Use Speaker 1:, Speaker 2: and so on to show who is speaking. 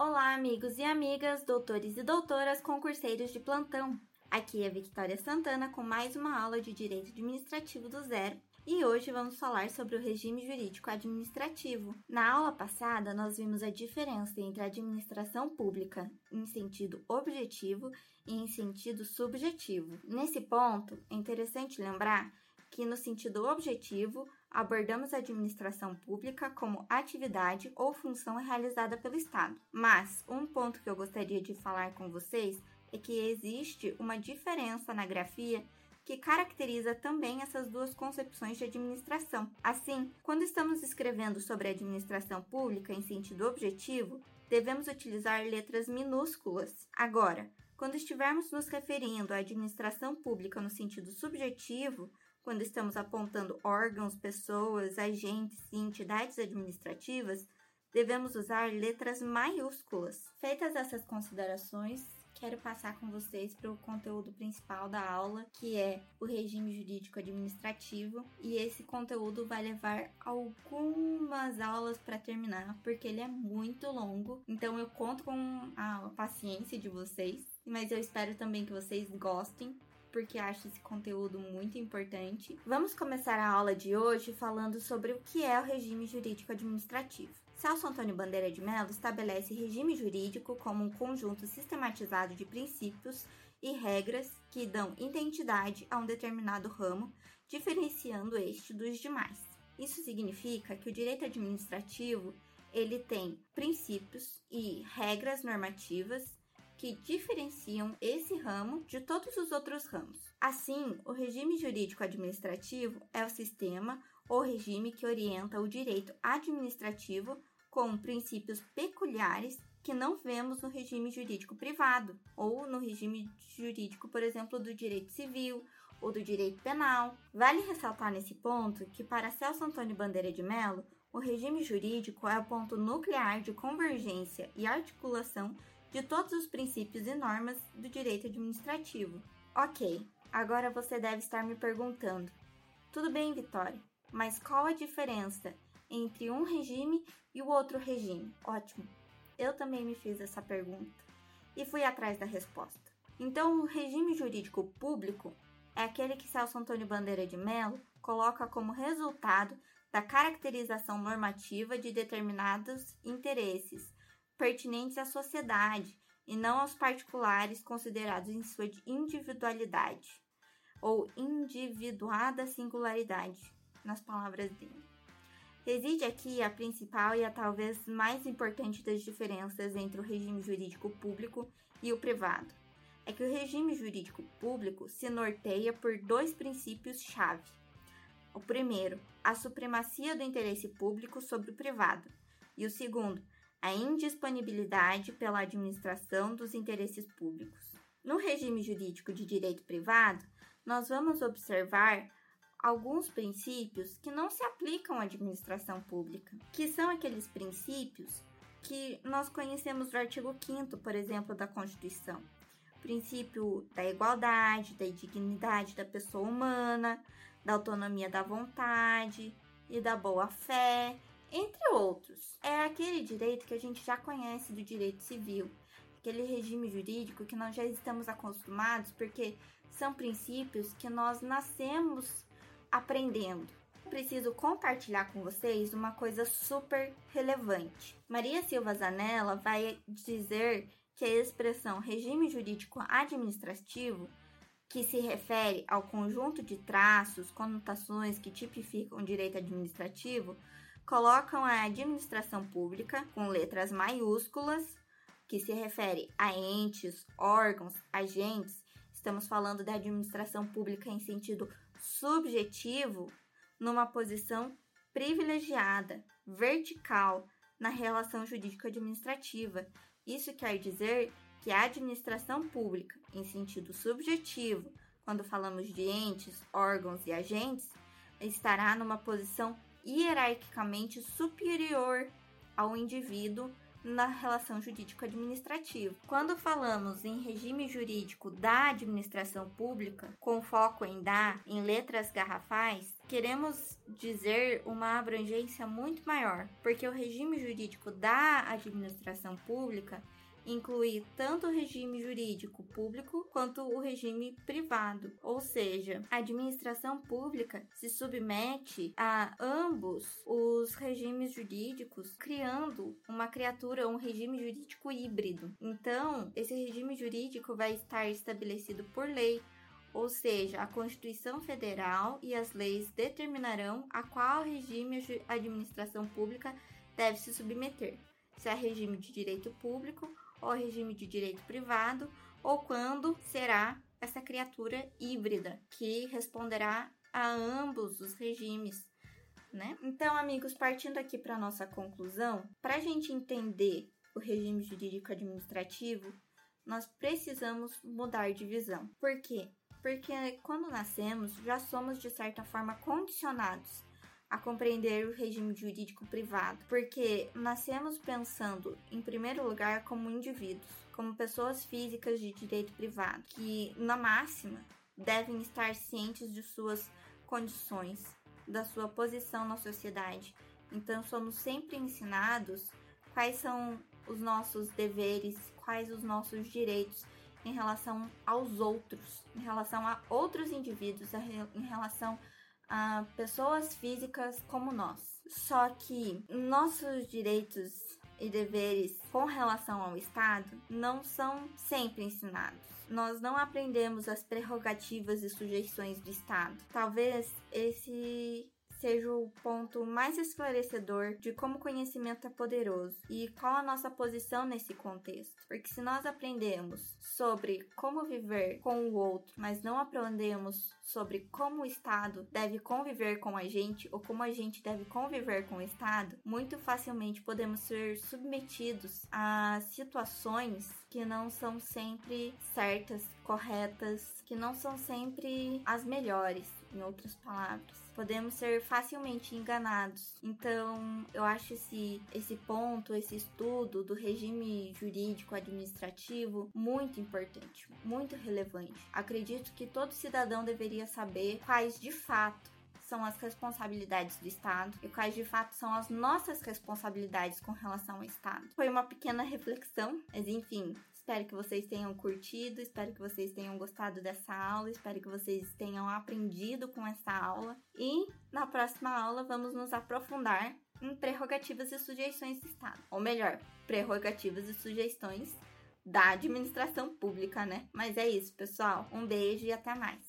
Speaker 1: Olá, amigos e amigas, doutores e doutoras, concurseiros de plantão. Aqui é Victoria Santana com mais uma aula de Direito Administrativo do Zero. E hoje vamos falar sobre o regime jurídico administrativo. Na aula passada, nós vimos a diferença entre a administração pública em sentido objetivo e em sentido subjetivo. Nesse ponto, é interessante lembrar que, no sentido objetivo, abordamos a administração pública como atividade ou função realizada pelo Estado. Mas um ponto que eu gostaria de falar com vocês é que existe uma diferença na grafia que caracteriza também essas duas concepções de administração. Assim, quando estamos escrevendo sobre administração pública em sentido objetivo, devemos utilizar letras minúsculas. Agora, quando estivermos nos referindo à administração pública no sentido subjetivo, quando estamos apontando órgãos, pessoas, agentes e entidades administrativas, devemos usar letras maiúsculas. Feitas essas considerações, quero passar com vocês para o conteúdo principal da aula, que é o regime jurídico administrativo, e esse conteúdo vai levar algumas aulas para terminar, porque ele é muito longo. Então eu conto com a paciência de vocês, mas eu espero também que vocês gostem porque acho esse conteúdo muito importante. Vamos começar a aula de hoje falando sobre o que é o regime jurídico administrativo. Celso Antônio Bandeira de Mello estabelece regime jurídico como um conjunto sistematizado de princípios e regras que dão identidade a um determinado ramo, diferenciando este dos demais. Isso significa que o direito administrativo ele tem princípios e regras normativas que diferenciam esse ramo de todos os outros ramos. Assim, o regime jurídico administrativo é o sistema ou regime que orienta o direito administrativo com princípios peculiares que não vemos no regime jurídico privado ou no regime jurídico, por exemplo, do direito civil ou do direito penal. Vale ressaltar nesse ponto que para Celso Antônio Bandeira de Mello, o regime jurídico é o ponto nuclear de convergência e articulação de todos os princípios e normas do direito administrativo. Ok, agora você deve estar me perguntando: tudo bem, Vitória, mas qual a diferença entre um regime e o outro regime? Ótimo, eu também me fiz essa pergunta e fui atrás da resposta. Então, o regime jurídico público é aquele que Celso Antônio Bandeira de Mello coloca como resultado da caracterização normativa de determinados interesses pertinentes à sociedade e não aos particulares considerados em sua individualidade ou individuada singularidade, nas palavras dele. Reside aqui a principal e a talvez mais importante das diferenças entre o regime jurídico público e o privado. É que o regime jurídico público se norteia por dois princípios-chave. O primeiro, a supremacia do interesse público sobre o privado, e o segundo, a indisponibilidade pela administração dos interesses públicos. No regime jurídico de direito privado, nós vamos observar alguns princípios que não se aplicam à administração pública, que são aqueles princípios que nós conhecemos do artigo 5 por exemplo, da Constituição. Princípio da igualdade, da dignidade da pessoa humana, da autonomia da vontade e da boa-fé, entre outros. É aquele direito que a gente já conhece do direito civil, aquele regime jurídico que nós já estamos acostumados, porque são princípios que nós nascemos aprendendo. Preciso compartilhar com vocês uma coisa super relevante. Maria Silva Zanella vai dizer que a expressão regime jurídico administrativo, que se refere ao conjunto de traços, conotações que tipificam o direito administrativo, colocam a administração pública com letras maiúsculas, que se refere a entes, órgãos, agentes. Estamos falando da administração pública em sentido subjetivo, numa posição privilegiada, vertical, na relação jurídico-administrativa. Isso quer dizer que a administração pública, em sentido subjetivo, quando falamos de entes, órgãos e agentes, estará numa posição hierarquicamente superior ao indivíduo na relação jurídico-administrativa. Quando falamos em regime jurídico da administração pública, com foco em dar em letras garrafais, queremos dizer uma abrangência muito maior, porque o regime jurídico da administração pública inclui tanto o regime jurídico público quanto o regime privado, ou seja, a administração pública se submete a ambos os regimes jurídicos, criando uma criatura, um regime jurídico híbrido. Então, esse regime jurídico vai estar estabelecido por lei, ou seja, a Constituição Federal e as leis determinarão a qual regime a administração pública deve se submeter, se é regime de direito público ou regime de direito privado, ou quando será essa criatura híbrida que responderá a ambos os regimes. Né? Então, amigos, partindo aqui para nossa conclusão, para a gente entender o regime jurídico administrativo, nós precisamos mudar de visão. Por quê? Porque quando nascemos, já somos de certa forma condicionados a compreender o regime jurídico privado, porque nascemos pensando, em primeiro lugar, como indivíduos, como pessoas físicas de direito privado, que, na máxima, devem estar cientes de suas condições, da sua posição na sociedade. Então, somos sempre ensinados quais são os nossos deveres, quais os nossos direitos em relação aos outros, em relação a outros indivíduos, em relação a pessoas físicas como nós. Só que nossos direitos e deveres com relação ao Estado não são sempre ensinados. Nós não aprendemos as prerrogativas e sujeições do Estado. Talvez esse seja o ponto mais esclarecedor de como o conhecimento é poderoso e qual a nossa posição nesse contexto. Porque se nós aprendemos sobre como viver com o outro, mas não aprendemos sobre como o Estado deve conviver com a gente ou como a gente deve conviver com o Estado, muito facilmente podemos ser submetidos a situações que não são sempre certas, corretas, que não são sempre as melhores, em outras palavras podemos ser facilmente enganados. Então, eu acho esse, esse ponto, esse estudo do regime jurídico administrativo muito importante, muito relevante. Acredito que todo cidadão deveria saber quais de fato são as responsabilidades do Estado e quais de fato são as nossas responsabilidades com relação ao Estado. Foi uma pequena reflexão, mas enfim, Espero que vocês tenham curtido, espero que vocês tenham gostado dessa aula, espero que vocês tenham aprendido com essa aula. E na próxima aula vamos nos aprofundar em prerrogativas e sujeições do Estado. Ou melhor, prerrogativas e sugestões da administração pública, né? Mas é isso, pessoal. Um beijo e até mais.